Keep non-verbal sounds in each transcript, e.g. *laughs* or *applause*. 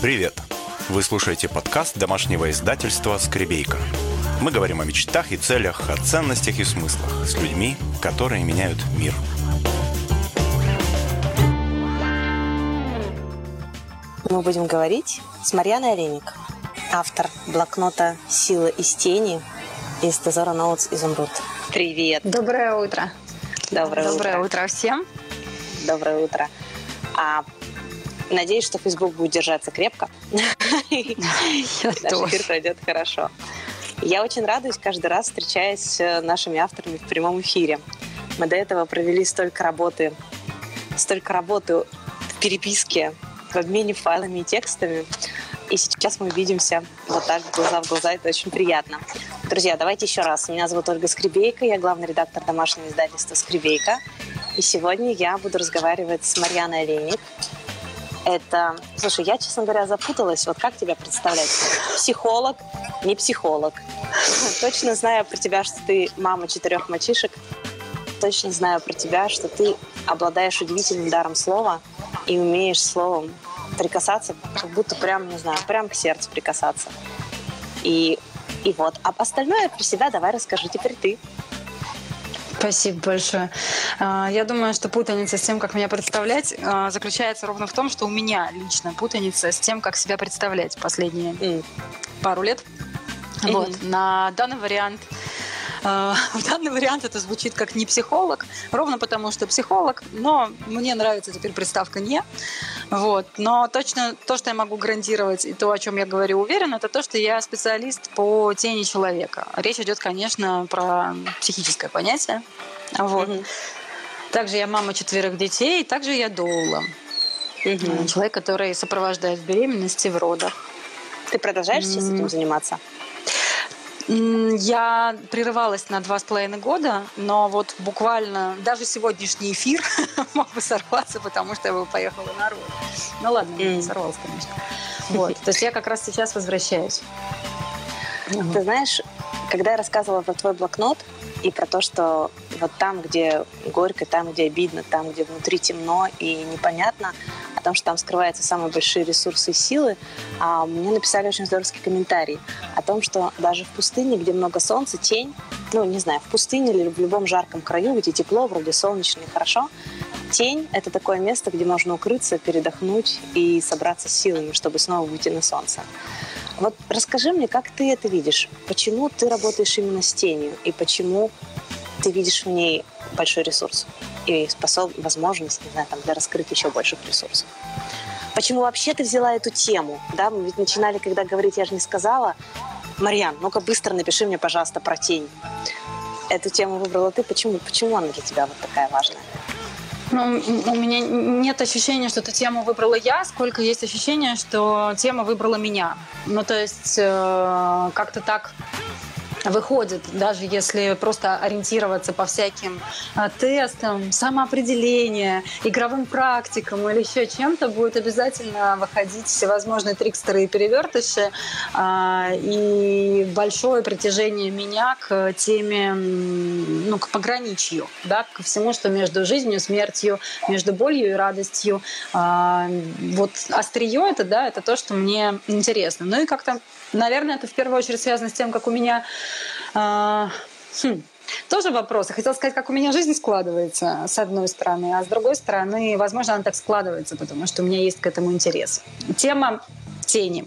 Привет! Вы слушаете подкаст домашнего издательства «Скребейка». Мы говорим о мечтах и целях, о ценностях и смыслах с людьми, которые меняют мир. Мы будем говорить с Марьяной Олейник, автор блокнота «Сила из тени» из Тезора Ноутс «Изумруд». Привет! Доброе утро! Доброе, Доброе утро. утро всем! Доброе утро! А Надеюсь, что Facebook будет держаться крепко. *laughs* Наш эфир пройдет хорошо. Я очень радуюсь каждый раз, встречаясь с нашими авторами в прямом эфире. Мы до этого провели столько работы, столько работы в переписке, в обмене файлами и текстами. И сейчас мы увидимся вот так, глаза в глаза. Это очень приятно. Друзья, давайте еще раз. Меня зовут Ольга Скребейка. Я главный редактор домашнего издательства «Скребейка». И сегодня я буду разговаривать с Марьяной Олейник, это... Слушай, я, честно говоря, запуталась. Вот как тебя представлять? Психолог, не психолог. Точно знаю про тебя, что ты мама четырех мальчишек. Точно знаю про тебя, что ты обладаешь удивительным даром слова и умеешь словом прикасаться, как будто прям, не знаю, прям к сердцу прикасаться. И, и вот. А остальное про себя давай расскажи теперь ты. Спасибо большое. А, я думаю, что путаница с тем, как меня представлять, а, заключается ровно в том, что у меня лично путаница с тем, как себя представлять последние mm. пару лет. Mm-hmm. Вот. На данный вариант в данный вариант это звучит как не психолог, ровно потому что психолог, но мне нравится теперь приставка «не». Вот. Но точно то, что я могу гарантировать, и то, о чем я говорю уверенно, это то, что я специалист по тени человека. Речь идет, конечно, про психическое понятие. Вот. Угу. Также я мама четверых детей, также я доула. Угу. Человек, который сопровождает в беременности, в родах. Ты продолжаешь сейчас этим заниматься? Я прерывалась на два с половиной года, но вот буквально даже сегодняшний эфир *laughs* мог бы сорваться, потому что я бы поехала на рост. Ну ладно, mm. не сорвался, конечно. Вот. То есть я как раз сейчас возвращаюсь. Ты знаешь, когда я рассказывала про твой блокнот и про то, что вот там, где горько, там, где обидно, там, где внутри темно и непонятно, о том, что там скрываются самые большие ресурсы и силы, а мне написали очень здоровский комментарий о том, что даже в пустыне, где много солнца, тень, ну, не знаю, в пустыне или в любом жарком краю, где тепло, вроде солнечно и хорошо, тень — это такое место, где можно укрыться, передохнуть и собраться с силами, чтобы снова выйти на солнце. Вот расскажи мне, как ты это видишь? Почему ты работаешь именно с тенью? И почему ты видишь в ней большой ресурс? И способ, возможность, не знаю, там, для раскрытия еще больших ресурсов? Почему вообще ты взяла эту тему? Да, мы ведь начинали, когда говорить, я же не сказала. Марьян, ну-ка быстро напиши мне, пожалуйста, про тень. Эту тему выбрала ты. Почему? Почему она для тебя вот такая важная? Ну, у меня нет ощущения, что эту тему выбрала я, сколько есть ощущение, что тема выбрала меня. Ну, то есть э, как-то так выходит, даже если просто ориентироваться по всяким а, тестам, самоопределения, игровым практикам или еще чем-то, будет обязательно выходить всевозможные трикстеры и перевертыши а, и большое притяжение меня к теме, ну, к пограничью, да, ко всему, что между жизнью, смертью, между болью и радостью. А, вот острие это, да, это то, что мне интересно. Ну и как-то Наверное, это в первую очередь связано с тем, как у меня... Э, хм, тоже вопрос. Я хотела сказать, как у меня жизнь складывается, с одной стороны, а с другой стороны, возможно, она так складывается, потому что у меня есть к этому интерес. Тема тени.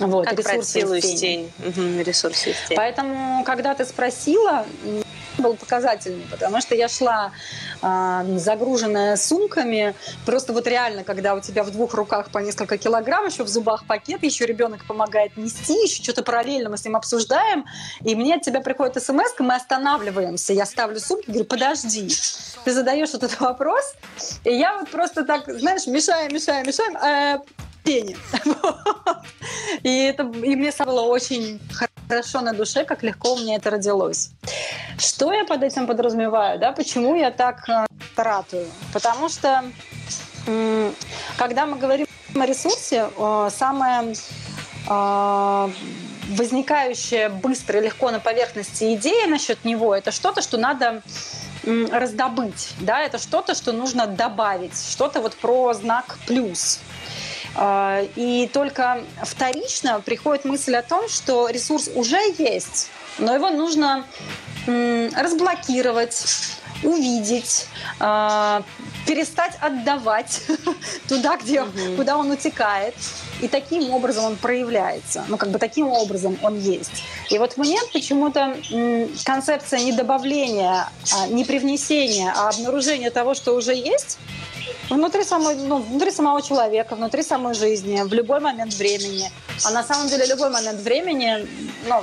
Вот, как ресурсы силу из тени. Угу, ресурсы из тени. Поэтому, когда ты спросила, был показательный, потому что я шла э, загруженная сумками. Просто вот реально, когда у тебя в двух руках по несколько килограмм, еще в зубах пакет, еще ребенок помогает нести, еще что-то параллельно мы с ним обсуждаем, и мне от тебя приходит смс, мы останавливаемся, я ставлю сумки, говорю, подожди, ты задаешь вот этот вопрос, и я вот просто так, знаешь, мешаем, мешаем, мешаем, э, пение. *laughs* И, это, и мне стало очень хорошо на душе, как легко у меня это родилось. Что я под этим подразумеваю? Да? Почему я так э, ратую? Потому что когда мы говорим о ресурсе, самое э, возникающая быстро и легко на поверхности идея насчет него, это что-то, что надо раздобыть, да, это что-то, что нужно добавить, что-то вот про знак плюс. А, и только вторично приходит мысль о том, что ресурс уже есть, но его нужно разблокировать, увидеть, а, перестать отдавать *laughs* туда, где, угу. куда он утекает. И таким образом он проявляется. Ну, как бы таким образом он есть. И вот мне почему-то концепция не добавления, а не привнесения, а обнаружения того, что уже есть, внутри, самой, ну, внутри самого человека, внутри самой жизни, в любой момент времени. А на самом деле любой момент времени, ну,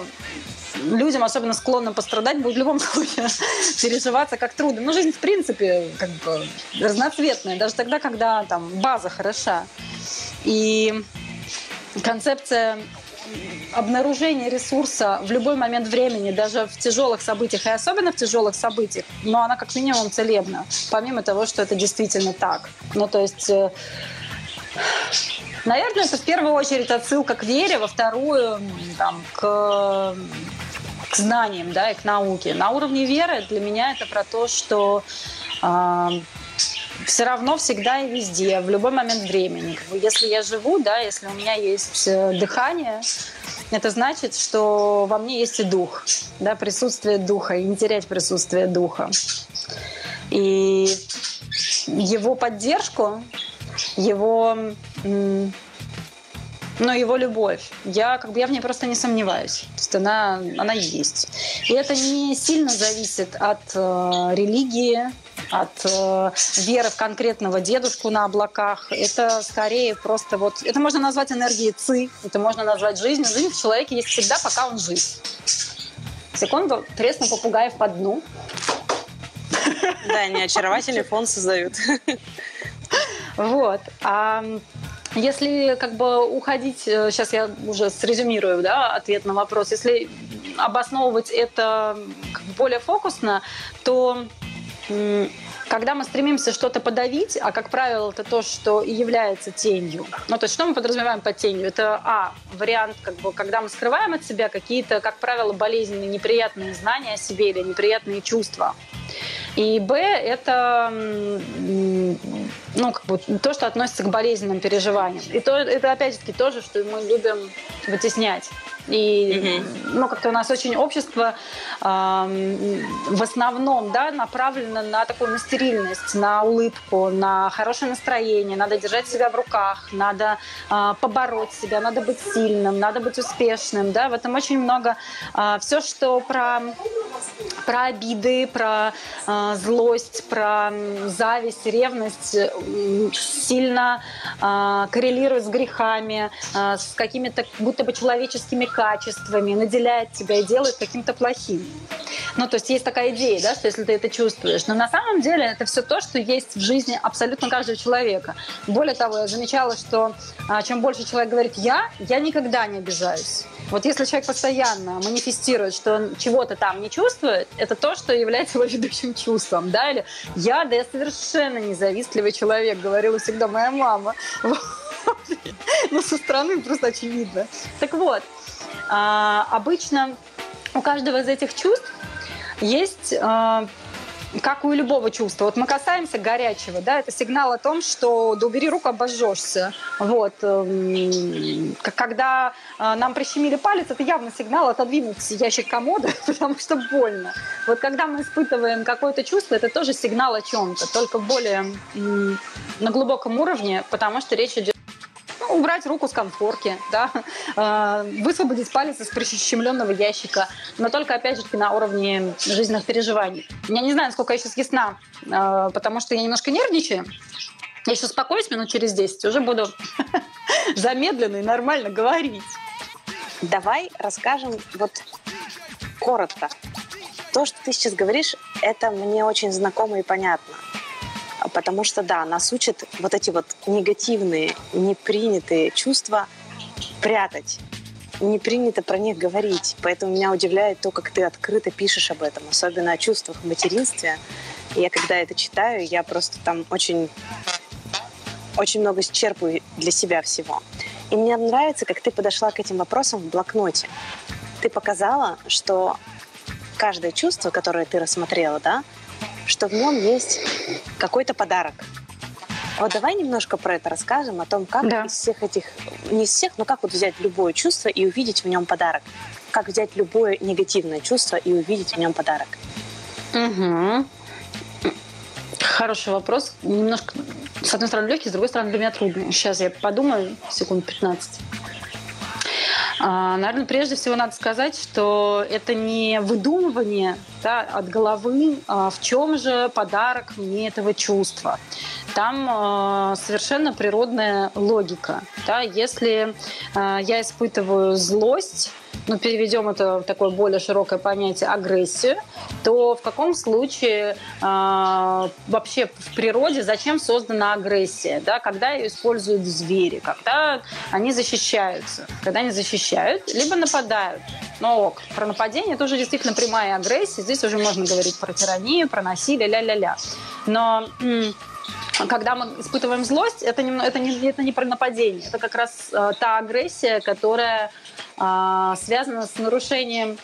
людям, особенно склонным пострадать, будет в любом случае *laughs* переживаться как трудно. Ну, жизнь, в принципе, как бы разноцветная, даже тогда, когда там база хороша. И концепция обнаружение ресурса в любой момент времени, даже в тяжелых событиях, и особенно в тяжелых событиях, но она как минимум целебна, помимо того, что это действительно так. Ну, то есть... Э, наверное, это в первую очередь отсылка к вере, во вторую там, к, к знаниям, да, и к науке. На уровне веры для меня это про то, что э, все равно всегда и везде, в любой момент времени. Если я живу, да, если у меня есть э, дыхание, это значит, что во мне есть и дух, да, присутствие духа, и не терять присутствие духа. И его поддержку, его но его любовь, я как бы я в ней просто не сомневаюсь. То есть она, она есть. И это не сильно зависит от э, религии, от э, веры в конкретного дедушку на облаках. Это скорее просто вот... Это можно назвать энергией ЦИ, это можно назвать жизнью. Жизнь в человеке есть всегда, пока он жив. Секунду, тресну попугаев по дну. Да, они очаровательный фон создают. Вот. А если как бы уходить, сейчас э, я уже срезюмирую да, ответ на вопрос, если обосновывать это более фокусно, то когда мы стремимся что-то подавить, а как правило это то, что и является тенью. Ну, то есть что мы подразумеваем под тенью? Это, а, вариант, как бы, когда мы скрываем от себя какие-то, как правило, болезненные, неприятные знания о себе или неприятные чувства. И Б – это ну, как бы, то, что относится к болезненным переживаниям. И то, это, опять же таки, тоже, что мы любим вытеснять. И, угу. ну, как-то у нас очень общество э, в основном, да, направлено на такую на стерильность, на улыбку, на хорошее настроение. Надо держать себя в руках, надо э, побороть себя, надо быть сильным, надо быть успешным, да. В этом очень много э, все, что про про обиды, про э, злость, про зависть, ревность э, сильно э, коррелирует с грехами, э, с какими-то будто бы человеческими качествами, наделяет тебя и делает каким-то плохим. Ну, то есть есть такая идея, да, что если ты это чувствуешь. Но на самом деле это все то, что есть в жизни абсолютно каждого человека. Более того, я замечала, что а, чем больше человек говорит «я», я никогда не обижаюсь. Вот если человек постоянно манифестирует, что он чего-то там не чувствует, это то, что является его ведущим чувством, да, или «я, да я совершенно независтливый человек», говорила всегда моя мама. *laughs* Ну, со стороны просто очевидно. Так вот, обычно у каждого из этих чувств есть а, как у любого чувства. Вот мы касаемся горячего, да, это сигнал о том, что да убери руку, обожжешься. Вот. Эм, когда а, нам прищемили палец, это явно сигнал отодвинуть ящик комода, *laughs* потому что больно. Вот когда мы испытываем какое-то чувство, это тоже сигнал о чем-то, только более на глубоком уровне, потому что речь идет убрать руку с конфорки, да, *laughs* э, высвободить палец из прищемленного ящика, но только, опять же, на уровне жизненных переживаний. Я не знаю, сколько я сейчас ясна, э, потому что я немножко нервничаю. Я еще успокоюсь минут через 10, уже буду *laughs* замедленно и нормально говорить. Давай расскажем вот коротко. То, что ты сейчас говоришь, это мне очень знакомо и понятно. Потому что, да, нас учат вот эти вот негативные, непринятые чувства прятать. Не принято про них говорить. Поэтому меня удивляет то, как ты открыто пишешь об этом, особенно о чувствах материнстве. Я когда это читаю, я просто там очень, очень много черпаю для себя всего. И мне нравится, как ты подошла к этим вопросам в блокноте. Ты показала, что каждое чувство, которое ты рассмотрела, да, что в нем есть какой-то подарок. Вот давай немножко про это расскажем, о том, как да. из всех этих, не из всех, но как вот взять любое чувство и увидеть в нем подарок. Как взять любое негативное чувство и увидеть в нем подарок. Угу. Хороший вопрос. Немножко, с одной стороны, легкий, с другой стороны, для меня трудный. Сейчас я подумаю, секунд 15. А, наверное, прежде всего надо сказать, что это не выдумывание да, от головы, а в чем же подарок мне этого чувства. Там э, совершенно природная логика. Да? Если я испытываю злость, ну, переведем это в такое более широкое понятие агрессию, то в каком случае э, вообще в природе зачем создана агрессия? Да? Когда ее используют звери, когда они защищаются, когда они защищают, либо нападают. Но ок, про нападение это уже действительно прямая агрессия. Здесь уже можно говорить про тиранию, про насилие, ля-ля-ля. Но когда мы испытываем злость, это не, это не, это не про нападение, это как раз э, та агрессия, которая э, связана с нарушением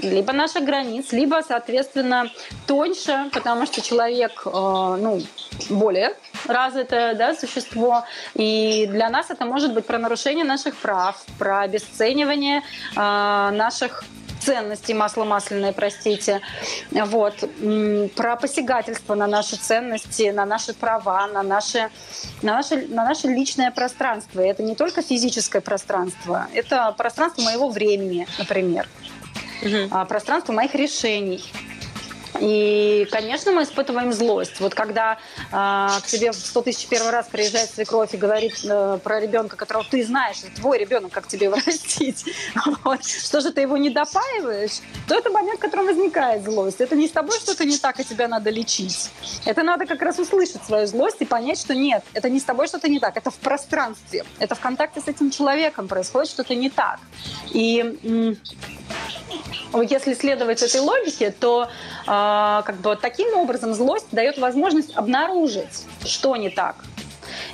либо наших границ, либо, соответственно, тоньше, потому что человек, э, ну, более развитое да, существо, и для нас это может быть про нарушение наших прав, про обесценивание э, наших ценности масло масляное, простите. Вот. Про посягательство на наши ценности, на наши права, на наше, на наше, на наше личное пространство. И это не только физическое пространство, это пространство моего времени, например. Угу. Пространство моих решений. И, конечно, мы испытываем злость. Вот когда э, к тебе в 100 тысяч первый раз приезжает свекровь и говорит э, про ребенка, которого ты знаешь, это твой ребенок, как тебе его *laughs* растить, вот, что же ты его не допаиваешь, то это момент, в котором возникает злость. Это не с тобой что-то не так, и тебя надо лечить. Это надо как раз услышать свою злость и понять, что нет, это не с тобой что-то не так, это в пространстве, это в контакте с этим человеком происходит что-то не так. И если следовать этой логике, то э, как бы таким образом злость дает возможность обнаружить, что не так.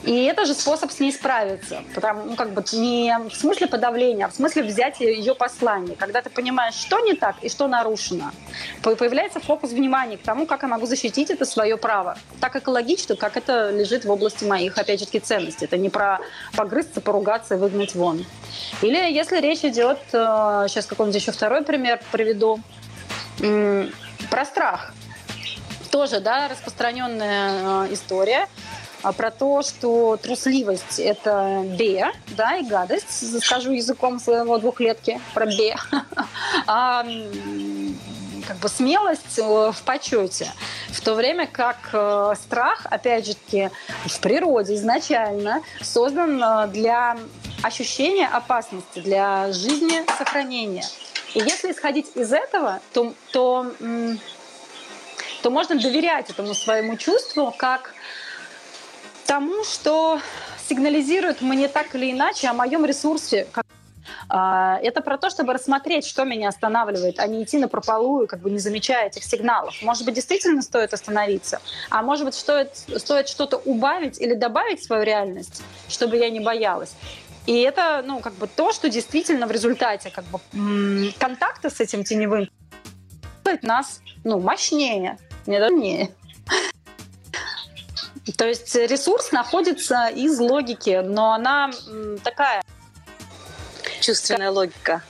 И это же способ с ней справиться. Потому, ну, как бы не в смысле подавления, а в смысле взять ее послание. Когда ты понимаешь, что не так и что нарушено, появляется фокус внимания к тому, как я могу защитить это свое право. Так экологично, как это лежит в области моих, опять же, ценностей. Это не про погрызться, поругаться и выгнать вон. Или если речь идет, э, сейчас какой-нибудь еще второй пример приведу, про страх. Тоже, да, распространенная э, история а про то, что трусливость – это бе, да, и гадость, скажу языком своего двухлетки про бе. *laughs* А как бы смелость э, в почете. В то время как э, страх, опять же таки, в природе изначально создан для ощущения опасности, для жизни сохранения. И если исходить из этого, то, то, то можно доверять этому своему чувству как тому, что сигнализирует мне так или иначе о моем ресурсе. А, это про то, чтобы рассмотреть, что меня останавливает, а не идти на прополую, как бы не замечая этих сигналов. Может быть, действительно стоит остановиться, а может быть, стоит, стоит что-то убавить или добавить в свою реальность, чтобы я не боялась. И это, ну, как бы то, что действительно в результате как бы контакта с этим теневым делает нас, ну, мощнее, не дальнее. *laughs* То есть ресурс находится из логики, но она такая... Чувственная логика.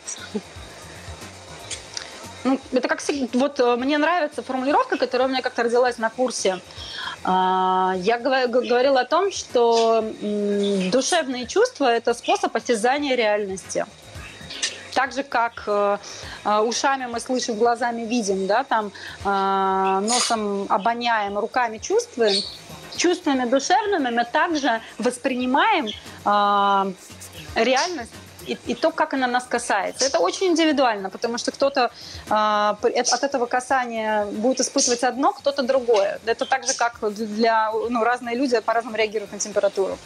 Ну, это как вот э, мне нравится формулировка, которая у меня как-то родилась на курсе. А, я говорила о том, что душевные чувства – это способ осязания реальности. Так же, как э, э, ушами мы слышим, глазами видим, да, там, носом обоняем, руками чувствуем – чувствами душевными мы также воспринимаем э, реальность и, и то, как она нас касается. Это очень индивидуально, потому что кто-то э, от этого касания будет испытывать одно, кто-то другое. Это так же, как для ну, разные люди по-разному реагируют на температуру.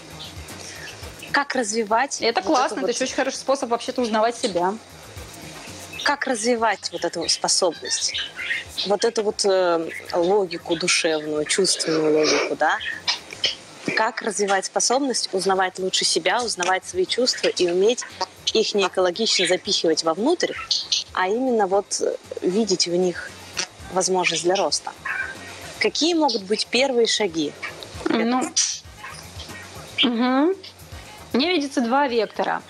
Как развивать? Это вот классно, это вот... еще очень хороший способ вообще-то узнавать себя как развивать вот эту способность, вот эту вот э, логику душевную, чувственную логику, да? Как развивать способность узнавать лучше себя, узнавать свои чувства и уметь их не экологично запихивать вовнутрь, а именно вот видеть в них возможность для роста. Какие могут быть первые шаги? Ну, Угу. Мне видится два вектора.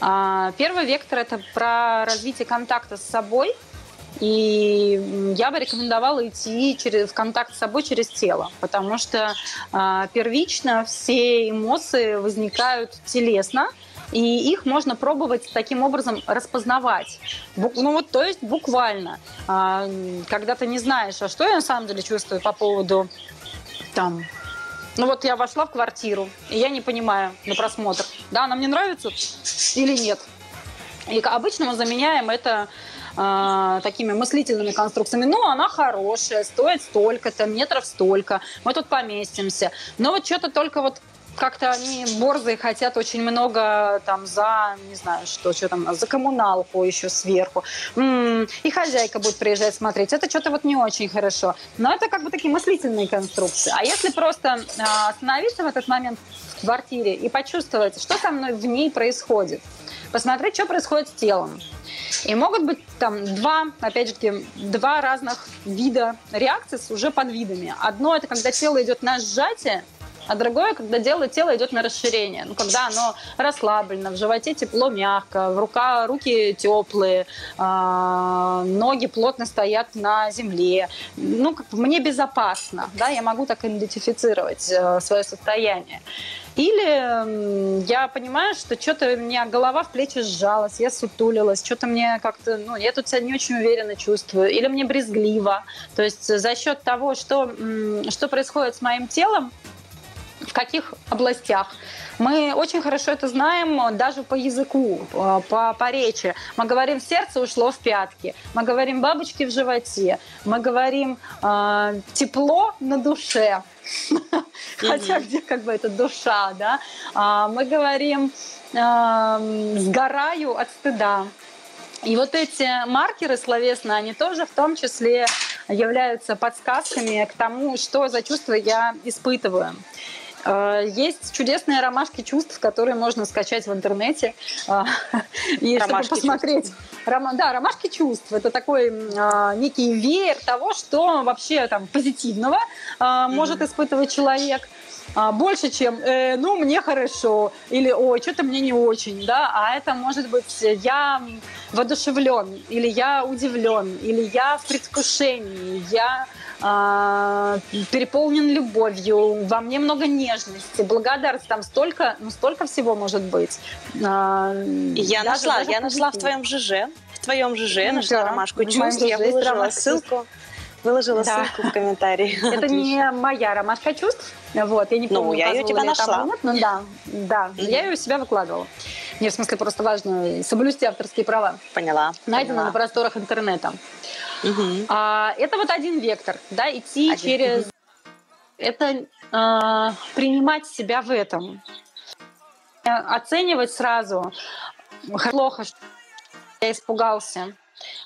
А, первый вектор – это про развитие контакта с собой – и я бы рекомендовала идти через, в контакт с собой через тело, потому что э, первично все эмоции возникают телесно, и их можно пробовать таким образом распознавать. Ну вот, то есть буквально. А, когда ты не знаешь, а что я на самом деле чувствую по поводу там ну вот я вошла в квартиру, и я не понимаю на просмотр, да, она мне нравится или нет. И обычно мы заменяем это э, такими мыслительными конструкциями. Ну, она хорошая, стоит столько-то, метров столько, мы тут поместимся. Но вот что-то только вот как-то они борзые хотят очень много там за, не знаю, что, что там, за коммуналку еще сверху. М-м, и хозяйка будет приезжать смотреть. Это что-то вот не очень хорошо. Но это как бы такие мыслительные конструкции. А если просто э, остановиться в этот момент в квартире и почувствовать, что со мной в ней происходит, посмотреть, что происходит с телом. И могут быть там два, опять же, два разных вида реакций с уже подвидами. Одно это когда тело идет на сжатие, а другое, когда дело, тело идет на расширение. Ну, когда оно расслаблено, в животе тепло, мягко, в рука, руки теплые, э, ноги плотно стоят на земле. Ну, как мне безопасно, да, я могу так идентифицировать э, свое состояние. Или я понимаю, что что-то у меня голова в плечи сжалась, я сутулилась, что-то мне как-то, ну, я тут себя не очень уверенно чувствую. Или мне брезгливо. То есть за счет того, что, что происходит с моим телом, в каких областях. Мы очень хорошо это знаем даже по языку, по, по речи. Мы говорим «сердце ушло в пятки», мы говорим «бабочки в животе», мы говорим э, «тепло на душе», *laughs* хотя где как бы это душа, да. А, мы говорим «сгораю от стыда». И вот эти маркеры словесные, они тоже в том числе являются подсказками к тому, что за чувства я испытываю. А, есть чудесные ромашки чувств, которые можно скачать в интернете. А, *laughs* и ромашки чтобы посмотреть. Чувств. Ром, да, ромашки чувств. Это такой э, некий веер того, что вообще там позитивного э, mm-hmm. может испытывать человек больше, чем э, «ну, мне хорошо» или «ой, что-то мне не очень», да, а это может быть «я воодушевлен» или «я удивлен» или «я в предвкушении», «я а, переполнен любовью, во мне много нежности, благодарность, там столько, ну столько всего может быть. А, я даже, нашла, даже я нашла в твоем ЖЖ, в твоем ЖЖ ну, нашла да, ромашку чувств, я выложила ссылку. Выложила да. ссылку в комментарии. *laughs* Это не моя ромашка чувств. Вот, я не ну, помню, ну, я ее тебя нашла. Нет, но да, да, mm-hmm. я ее у себя выкладывала. Мне в смысле просто важно соблюсти авторские права. Поняла. Найдено поняла. на просторах интернета. Угу. А, это вот один вектор, да, идти один. через... Угу. Это а, принимать себя в этом. Оценивать сразу. Плохо, что я испугался.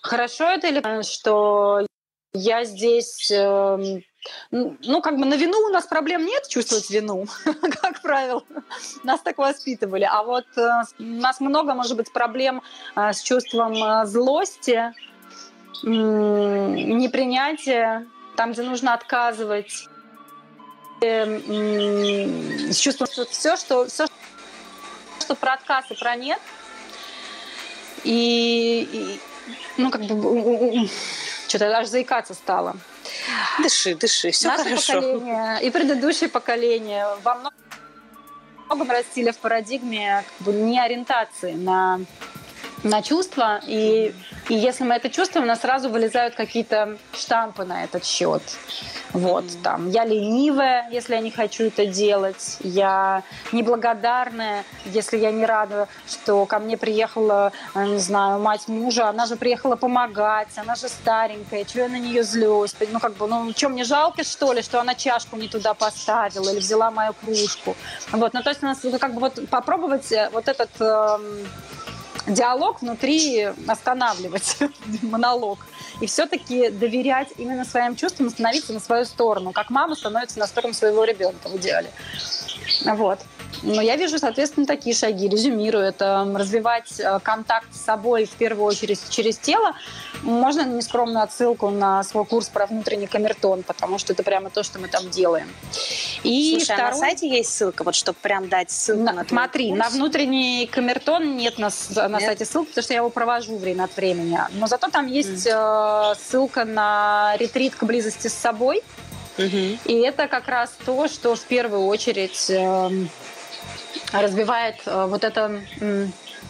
Хорошо это или что я здесь... Э, ну, как бы на вину у нас проблем нет, чувствовать вину, *laughs* как правило. Нас так воспитывали. А вот э, у нас много, может быть, проблем э, с чувством э, злости, непринятие, там, где нужно отказывать, с чувством, что все, что, все, что про отказ и про нет, и, и ну, как бы, что-то даже заикаться стало. Дыши, дыши, все Наше хорошо. поколение и предыдущее поколение во многом растили в парадигме как бы, не ориентации на на чувства, и, и если мы это чувствуем, у нас сразу вылезают какие-то штампы на этот счет. Вот, там, я ленивая, если я не хочу это делать, я неблагодарная, если я не рада, что ко мне приехала, э, не знаю, мать мужа, она же приехала помогать, она же старенькая, что я на нее злюсь, ну, как бы, ну, что, мне жалко, что ли, что она чашку не туда поставила или взяла мою кружку, вот, ну, то есть у нас, как бы, вот, попробовать э, вот этот... Эм, диалог внутри останавливать, *laughs* монолог. И все-таки доверять именно своим чувствам, становиться на свою сторону, как мама становится на сторону своего ребенка в идеале. Вот. Но я вижу, соответственно, такие шаги. Резюмирую. Это развивать э, контакт с собой в первую очередь через тело. Можно нескромную отсылку на свой курс про внутренний камертон, потому что это прямо то, что мы там делаем. И Слушай, второй... а на сайте есть ссылка, вот чтобы прям дать ссылку на, на Смотри, курс? на внутренний камертон нет на, на нет? сайте ссылки, потому что я его провожу время от времени. Но зато там есть mm. э, ссылка на ретрит к близости с собой. Угу. И это как раз то, что в первую очередь э, развивает э, вот это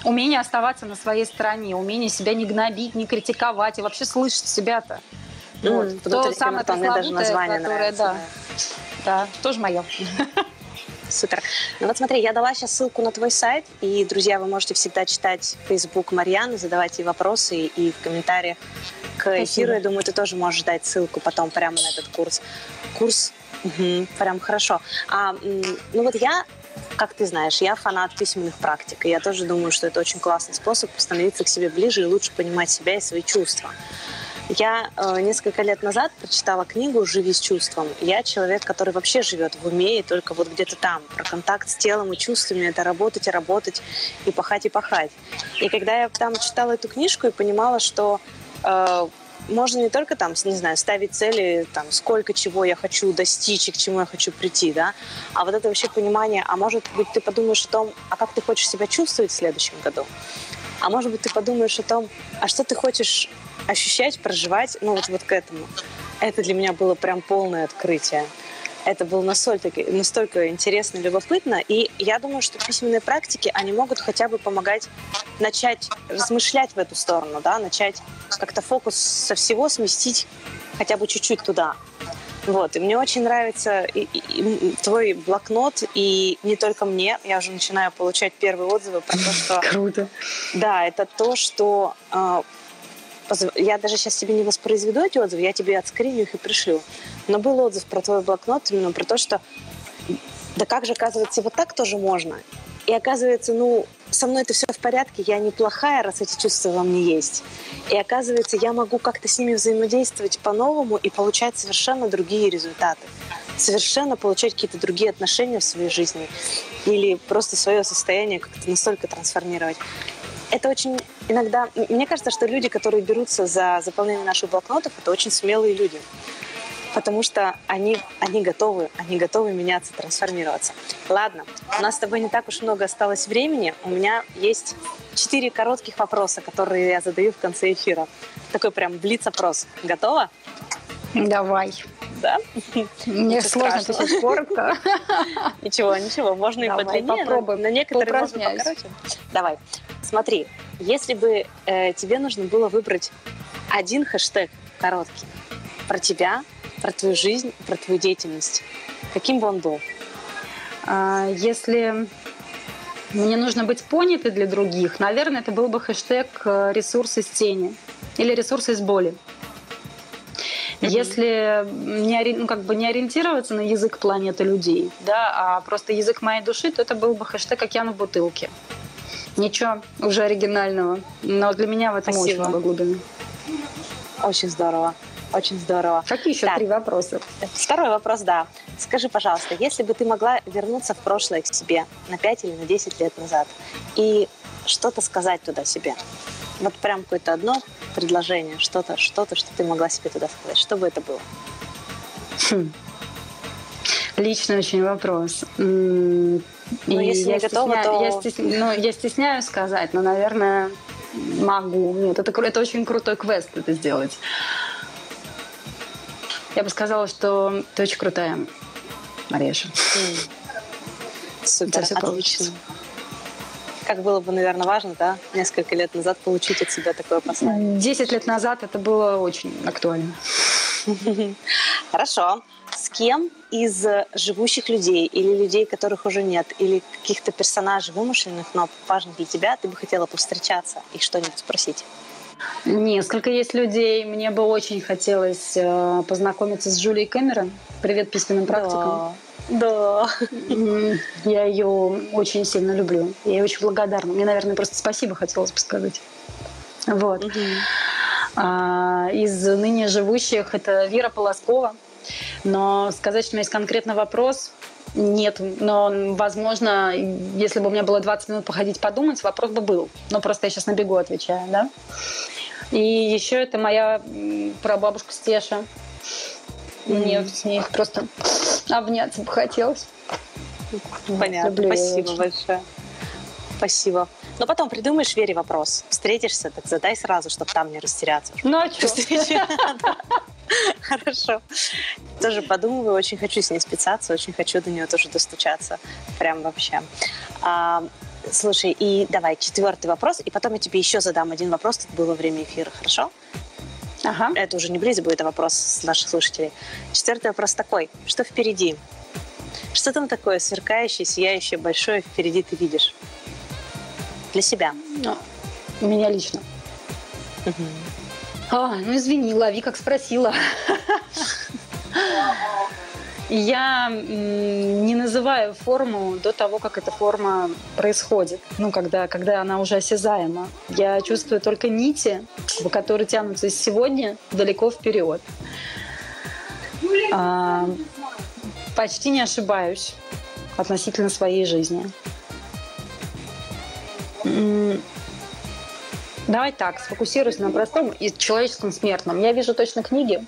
умение оставаться на своей стороне, умение себя не гнобить, не критиковать и вообще слышать себя-то. Mm, вот. То самое пресловутое, которое, нравится, да, да, тоже мое. *laughs* Супер. Ну вот смотри, я дала сейчас ссылку на твой сайт, и, друзья, вы можете всегда читать Facebook Марьяны, задавать ей вопросы, и в комментариях к эфиру, Спасибо. я думаю, ты тоже можешь дать ссылку потом прямо на этот курс. Курс Угу, прям хорошо. А, ну вот я как ты знаешь, я фанат письменных практик, и я тоже думаю, что это очень классный способ становиться к себе ближе и лучше понимать себя и свои чувства. Я э, несколько лет назад прочитала книгу «Живи с чувством». Я человек, который вообще живет в уме и только вот где-то там. Про контакт с телом и чувствами – это работать и работать, и пахать и пахать. И когда я там читала эту книжку и понимала, что э, можно не только там, не знаю, ставить цели, там, сколько чего я хочу достичь и к чему я хочу прийти, да, а вот это вообще понимание, а может быть ты подумаешь о том, а как ты хочешь себя чувствовать в следующем году, а может быть ты подумаешь о том, а что ты хочешь ощущать, проживать, ну вот, вот к этому. Это для меня было прям полное открытие это было настолько, настолько интересно и любопытно. И я думаю, что письменные практики, они могут хотя бы помогать начать размышлять в эту сторону, да, начать как-то фокус со всего сместить хотя бы чуть-чуть туда. Вот, и мне очень нравится и, и, и твой блокнот, и не только мне, я уже начинаю получать первые отзывы про то, что... *laughs* Круто. Да, это то, что... Э, я даже сейчас тебе не воспроизведу эти отзывы, я тебе отскриню их и пришлю. Но был отзыв про твой блокнот именно про то, что да как же, оказывается, вот так тоже можно. И оказывается, ну, со мной это все в порядке, я неплохая, раз эти чувства во мне есть. И оказывается, я могу как-то с ними взаимодействовать по-новому и получать совершенно другие результаты. Совершенно получать какие-то другие отношения в своей жизни. Или просто свое состояние как-то настолько трансформировать. Это очень иногда... Мне кажется, что люди, которые берутся за заполнение наших блокнотов, это очень смелые люди потому что они, они готовы, они готовы меняться, трансформироваться. Ладно, у нас с тобой не так уж много осталось времени. У меня есть четыре коротких вопроса, которые я задаю в конце эфира. Такой прям блиц-опрос. Готова? Давай. Да? Мне сложно отвечать коротко. Ничего, ничего, можно и подлиннее, попробуем. На некоторые можно покороче. Давай. Смотри, если бы э, тебе нужно было выбрать один хэштег короткий про тебя, про твою жизнь, про твою деятельность, каким бы он был? А, если мне нужно быть понятой для других, наверное, это был бы хэштег э, «ресурсы из тени» или «ресурсы из боли». Если не, ну, как бы не ориентироваться на язык планеты людей, да, а просто язык моей души, то это был бы хэштег «Океан в бутылке». Ничего уже оригинального, но для меня в этом Спасибо. очень много глубины. Очень здорово. Очень здорово. Какие еще так. три вопроса? Второй вопрос, да. Скажи, пожалуйста, если бы ты могла вернуться в прошлое к себе на 5 или на 10 лет назад и что-то сказать туда себе, вот прям какое-то одно предложение, что-то, что-то, что ты могла себе туда сказать, что бы это было? Хм. Личный очень вопрос. Ну, если я не готова, стесня... то... Я, стес... ну, я стесняюсь сказать, но, наверное, могу. Нет, это, это очень крутой квест это сделать. Я бы сказала, что ты очень крутая, Мареша. Супер, отлично. Получится. Как было бы, наверное, важно, да, несколько лет назад получить от себя такое послание? Десять лет назад это было очень актуально. Хорошо. С кем из живущих людей или людей, которых уже нет, или каких-то персонажей вымышленных, но важных для тебя, ты бы хотела повстречаться и что-нибудь спросить? Несколько есть людей. Мне бы очень хотелось э, познакомиться с Джулией Кэмерон. Привет письменным практикам. Да. Я ее очень сильно люблю. Я ей очень благодарна. Мне, наверное, просто спасибо хотелось бы сказать. Вот. А, из ныне живущих это Вера Полоскова. Но сказать, что у меня есть конкретный вопрос, нет, но, возможно, если бы у меня было 20 минут походить подумать, вопрос бы был. Но просто я сейчас на бегу отвечаю, да? И еще это моя прабабушка Стеша. Мне mm. с ней просто обняться бы хотелось. Понятно. Люблю Спасибо большое. Спасибо. Но потом придумаешь Вере вопрос. Встретишься, так задай сразу, чтобы там не растеряться. Ну а что? *laughs* Хорошо. Тоже подумываю, очень хочу с ней спецаться, очень хочу до нее тоже достучаться. Прям вообще. А, слушай, и давай четвертый вопрос, и потом я тебе еще задам один вопрос, тут было время эфира, хорошо? Ага. Это уже не Близ будет, а вопрос наших слушателей. Четвертый вопрос такой. Что впереди? Что там такое сверкающее, сияющее, большое впереди ты видишь? Для себя. Ну, меня лично. Угу. А, ну извини, лови, как спросила. *laughs* Я не называю форму до того, как эта форма происходит, ну, когда, когда она уже осязаема. Я чувствую только нити, которые тянутся сегодня далеко вперед. А, почти не ошибаюсь относительно своей жизни. Давай так, сфокусируюсь на простом и человеческом смертном. Я вижу точно книги.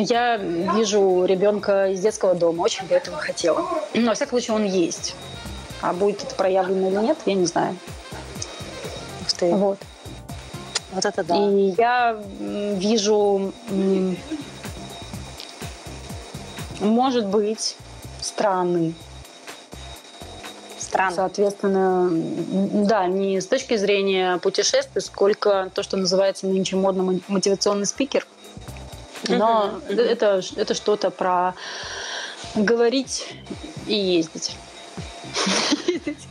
Я вижу ребенка из детского дома, очень бы этого хотела. Но, во всяком случае, он есть. А будет это проявлено или нет, я не знаю. Ух ты. Вот. Вот это да. И я вижу, может быть, страны, стран. Соответственно, да, не с точки зрения путешествий, сколько то, что называется нынче модно мотивационный спикер. Но это, это что-то про говорить и ездить.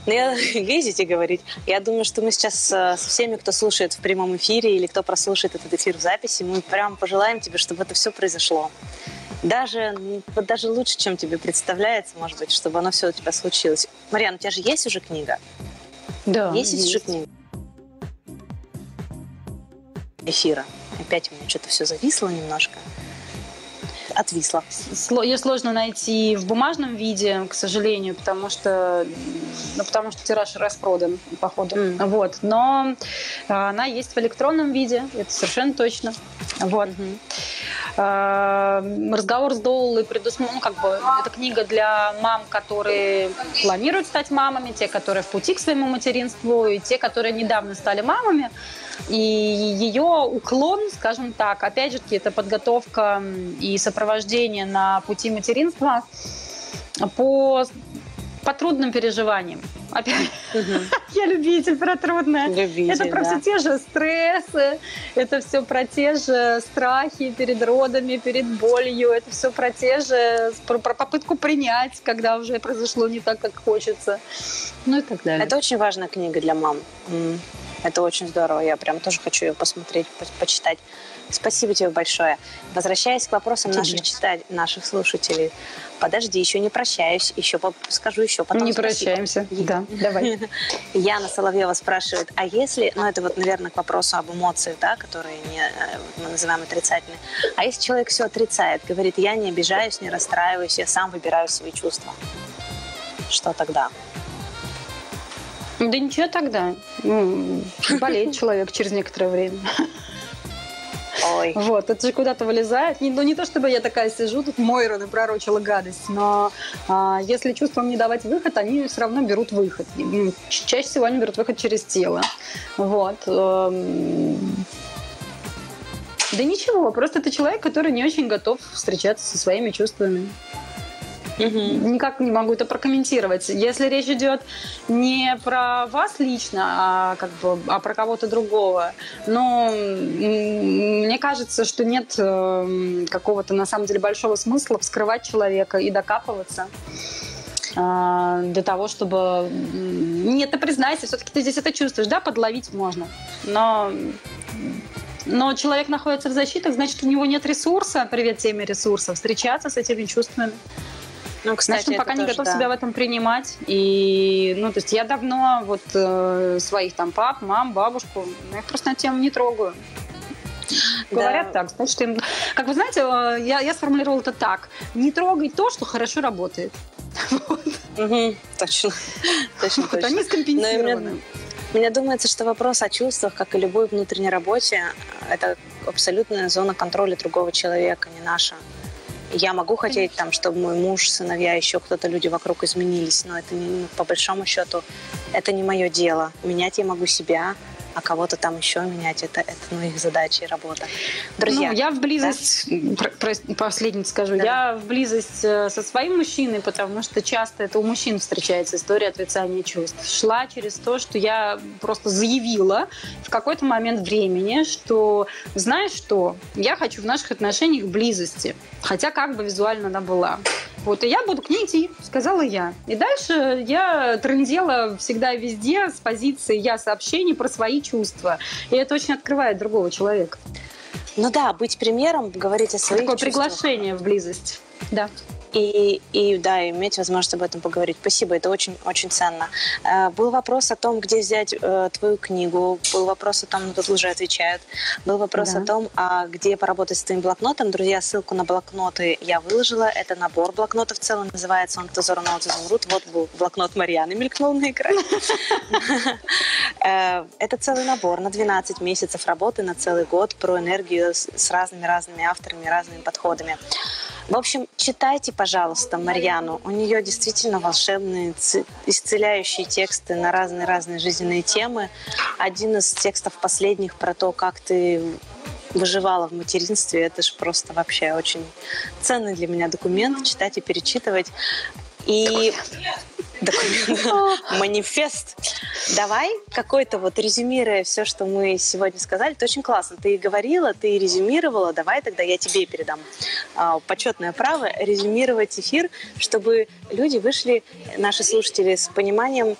Ну, я *laughs* ездить и говорить. Я думаю, что мы сейчас э, со всеми, кто слушает в прямом эфире или кто прослушает этот эфир в записи, мы прям пожелаем тебе, чтобы это все произошло даже, даже лучше, чем тебе представляется, может быть, чтобы оно все у тебя случилось. Марьяна, у тебя же есть уже книга? Да. Есть, есть. уже книга? Эфира. Опять у меня что-то все зависло немножко отвисла. Ее сложно найти в бумажном виде, к сожалению, потому что, ну, потому что тираж распродан, походу. Mm. Вот. Но а, она есть в электронном виде, это совершенно точно. Вот. Mm-hmm. Разговор с Доулой предусмотрен, ну, как бы, это книга для мам, которые планируют стать мамами, те, которые в пути к своему материнству, и те, которые недавно стали мамами. И ее уклон, скажем так, опять же, это подготовка и сопровождение на пути материнства по по трудным переживаниям. Опять, угу. *laughs* я любитель про трудное. Любитель, это про да. все те же стрессы, это все про те же страхи перед родами, перед болью, это все про те же, про, про попытку принять, когда уже произошло не так, как хочется. Ну и так далее. Это очень важная книга для мам. Это очень здорово. Я прям тоже хочу ее посмотреть, по почитать. Спасибо тебе большое. Возвращаясь к вопросам наших читателей, наших слушателей. Подожди, еще не прощаюсь, еще скажу еще потом. Не спасибо. прощаемся, да, давай. *laughs* Яна Соловьева спрашивает, а если, ну это вот, наверное, к вопросу об эмоциях, да, которые не, э, мы называем отрицательные, а если человек все отрицает, говорит, я не обижаюсь, не расстраиваюсь, я сам выбираю свои чувства, что тогда? Да ничего тогда. Ну, *laughs* болеет человек через некоторое время. Ой. Вот, это же куда-то вылезает. Не, ну, не то, чтобы я такая сижу, тут Мойра напророчила гадость, но а, если чувствам не давать выход, они все равно берут выход. И, чаще всего они берут выход через тело. Вот. Эм... Да ничего, просто ты человек, который не очень готов встречаться со своими чувствами. Угу. Никак не могу это прокомментировать. Если речь идет не про вас лично, а как бы а про кого-то другого, но мне кажется, что нет э, какого-то на самом деле большого смысла вскрывать человека и докапываться э, для того, чтобы... Нет, ты признайся, все-таки ты здесь это чувствуешь, да, подловить можно, но но человек находится в защитах, значит, у него нет ресурса, привет теме ресурсов, встречаться с этими чувствами. Ну, кстати, Значит, он пока не готов да. себя в этом принимать. И, ну, то есть я давно вот э, своих там пап, мам, бабушку, я их просто на тему не трогаю. говорят так, значит, им... Как вы знаете, э, я, я сформулировала это так. Не трогай то, что хорошо работает. *laughs* Угу, точно. Точно, вот они скомпенсированы. Мне думается, что вопрос о чувствах, как и любой внутренней работе, это абсолютная зона контроля другого человека, не наша. Я могу хотеть, там, чтобы мой муж, сыновья, еще кто-то, люди вокруг изменились, но это не, по большому счету это не мое дело. Менять я могу себя, а кого-то там еще менять, это, это ну, их задача и работа. Друзья. Ну, я в близость, да? про, последний скажу, да. я в близость э, со своим мужчиной, потому что часто это у мужчин встречается история отрицания чувств. Шла через то, что я просто заявила в какой-то момент времени, что знаешь что, я хочу в наших отношениях близости, хотя как бы визуально она была. Вот, и я буду к ней идти, сказала я. И дальше я трендела всегда и везде с позиции я сообщений про свои чувства. И это очень открывает другого человека. Ну да, быть примером, говорить о своих Такое чувствах. приглашение в близость. Да и, и да, иметь возможность об этом поговорить. Спасибо, это очень, очень ценно. Э, был вопрос о том, где взять э, твою книгу, был вопрос о том, ну, тут уже отвечают, был вопрос да. о том, а где поработать с твоим блокнотом. Друзья, ссылку на блокноты я выложила, это набор блокнотов в целом, называется он «Тезор на изумруд». Вот был блокнот Марьяны мелькнул на экране. Э, это целый набор на 12 месяцев работы, на целый год про энергию с разными-разными авторами, разными подходами. В общем, читайте, пожалуйста, Марьяну. У нее действительно волшебные, исцеляющие тексты на разные-разные жизненные темы. Один из текстов последних про то, как ты выживала в материнстве, это же просто вообще очень ценный для меня документ, читать и перечитывать. И документ, *laughs* манифест. Давай какой-то вот резюмируя все, что мы сегодня сказали. Это очень классно. Ты говорила, ты резюмировала. Давай тогда я тебе передам а, почетное право резюмировать эфир, чтобы люди вышли, наши слушатели, с пониманием,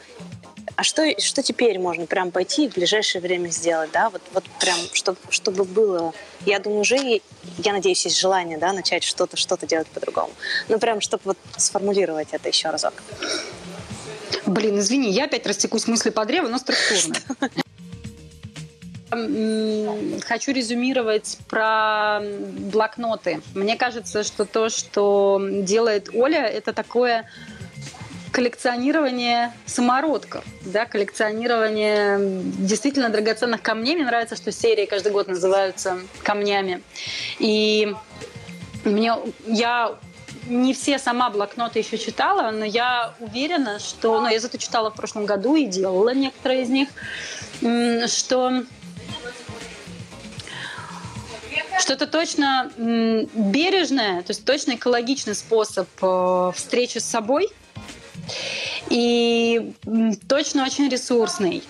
а что, что теперь можно прям пойти и в ближайшее время сделать, да, вот, вот прям, чтобы, чтобы было, я думаю, уже, я надеюсь, есть желание, да, начать что-то, что-то делать по-другому. Ну, прям, чтобы вот сформулировать это еще разок. Блин, извини, я опять растекусь мысли по древу, но структурно. Хочу резюмировать про блокноты. Мне кажется, что то, что делает Оля, это такое коллекционирование самородков, да, коллекционирование действительно драгоценных камней. Мне нравится, что серии каждый год называются камнями. И мне, я не все сама блокноты еще читала, но я уверена, что... Ну, я зато читала в прошлом году и делала некоторые из них, что что это точно бережное, то есть точно экологичный способ э, встречи с собой и точно очень ресурсный.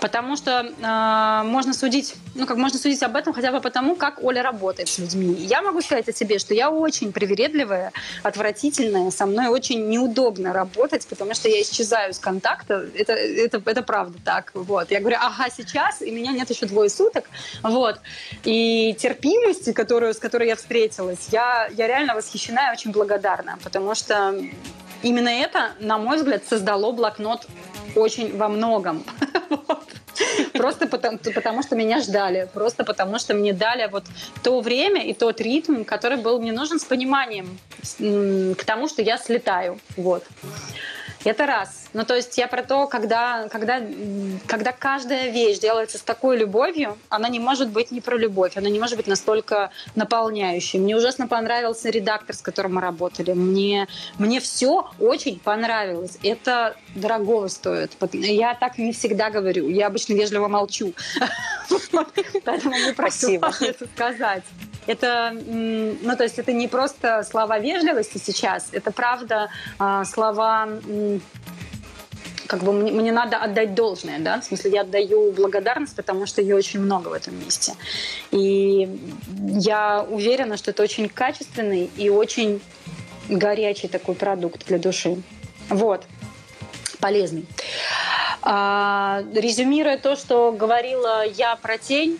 Потому что э, можно судить, ну как можно судить об этом хотя бы потому, как Оля работает с людьми. Я могу сказать о себе, что я очень привередливая, отвратительная, со мной очень неудобно работать, потому что я исчезаю с контакта. Это, это, это правда так. Вот. Я говорю, ага, сейчас, и меня нет еще двое суток. Вот. И терпимости, которую, с которой я встретилась, я, я реально восхищена и очень благодарна, потому что именно это, на мой взгляд, создало блокнот очень во многом. *laughs* Просто потому, потому, что меня ждали, просто потому, что мне дали вот то время и тот ритм, который был мне нужен с пониманием к тому, что я слетаю. Вот. Это раз. Ну, то есть я про то, когда, когда, когда каждая вещь делается с такой любовью, она не может быть не про любовь, она не может быть настолько наполняющей. Мне ужасно понравился редактор, с которым мы работали. Мне, мне все очень понравилось. Это дорого стоит. Я так не всегда говорю. Я обычно вежливо молчу. *laughs* Поэтому не просила это сказать. Это, ну, то есть это не просто слова вежливости сейчас, это правда а, слова как бы мне, мне надо отдать должное, да, в смысле я отдаю благодарность, потому что ее очень много в этом месте. И я уверена, что это очень качественный и очень горячий такой продукт для души. Вот, полезный. А, резюмируя то, что говорила я про тень,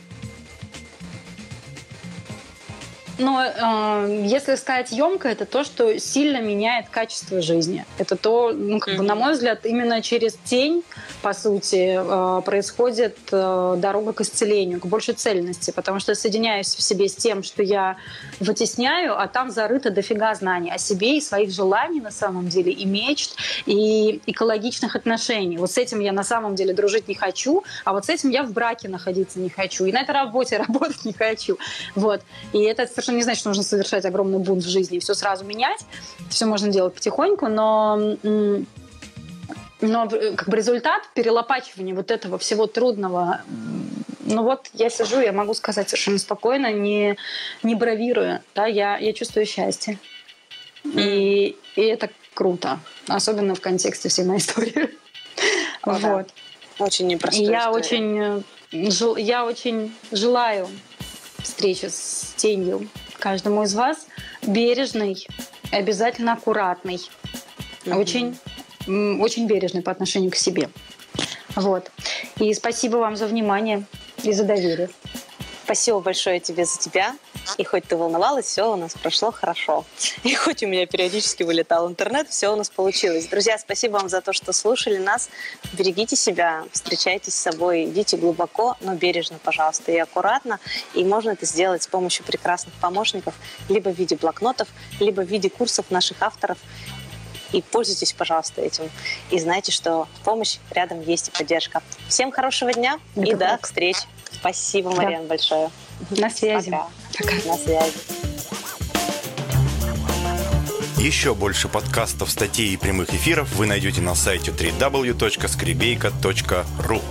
но э, если сказать емко, это то, что сильно меняет качество жизни. Это то, ну, как mm-hmm. бы, на мой взгляд, именно через тень, по сути, э, происходит э, дорога к исцелению, к большей цельности, потому что я соединяюсь в себе с тем, что я вытесняю, а там зарыто дофига знаний о себе и своих желаний на самом деле, и мечт, и экологичных отношений. Вот с этим я на самом деле дружить не хочу, а вот с этим я в браке находиться не хочу, и на этой работе *laughs* работать не хочу. Вот. И это совершенно не значит, что нужно совершать огромный бунт в жизни и все сразу менять. Все можно делать потихоньку, но но как бы результат перелопачивания вот этого всего трудного, ну вот я сижу, я могу сказать совершенно спокойно, не, не бравируя, да, я, я чувствую счастье. И, и это круто, особенно в контексте всей моей *laughs* истории. О, вот. Да. Очень непростой. Я очень, э, я очень желаю встречи с тенью каждому из вас бережный, обязательно аккуратный, mm-hmm. очень, очень бережный по отношению к себе. Вот. И спасибо вам за внимание и за доверие. Спасибо большое тебе за тебя. И хоть ты волновалась, все у нас прошло хорошо. И хоть у меня периодически вылетал интернет, все у нас получилось. Друзья, спасибо вам за то, что слушали нас. Берегите себя, встречайтесь с собой, идите глубоко, но бережно, пожалуйста, и аккуратно. И можно это сделать с помощью прекрасных помощников, либо в виде блокнотов, либо в виде курсов наших авторов. И пользуйтесь, пожалуйста, этим. И знайте, что помощь рядом есть и поддержка. Всем хорошего дня Это и до встречи. Спасибо, Марьяна, да. большое. На связи. Пока. Пока. На связи. Еще больше подкастов, статей и прямых эфиров вы найдете на сайте www.skribeyka.ru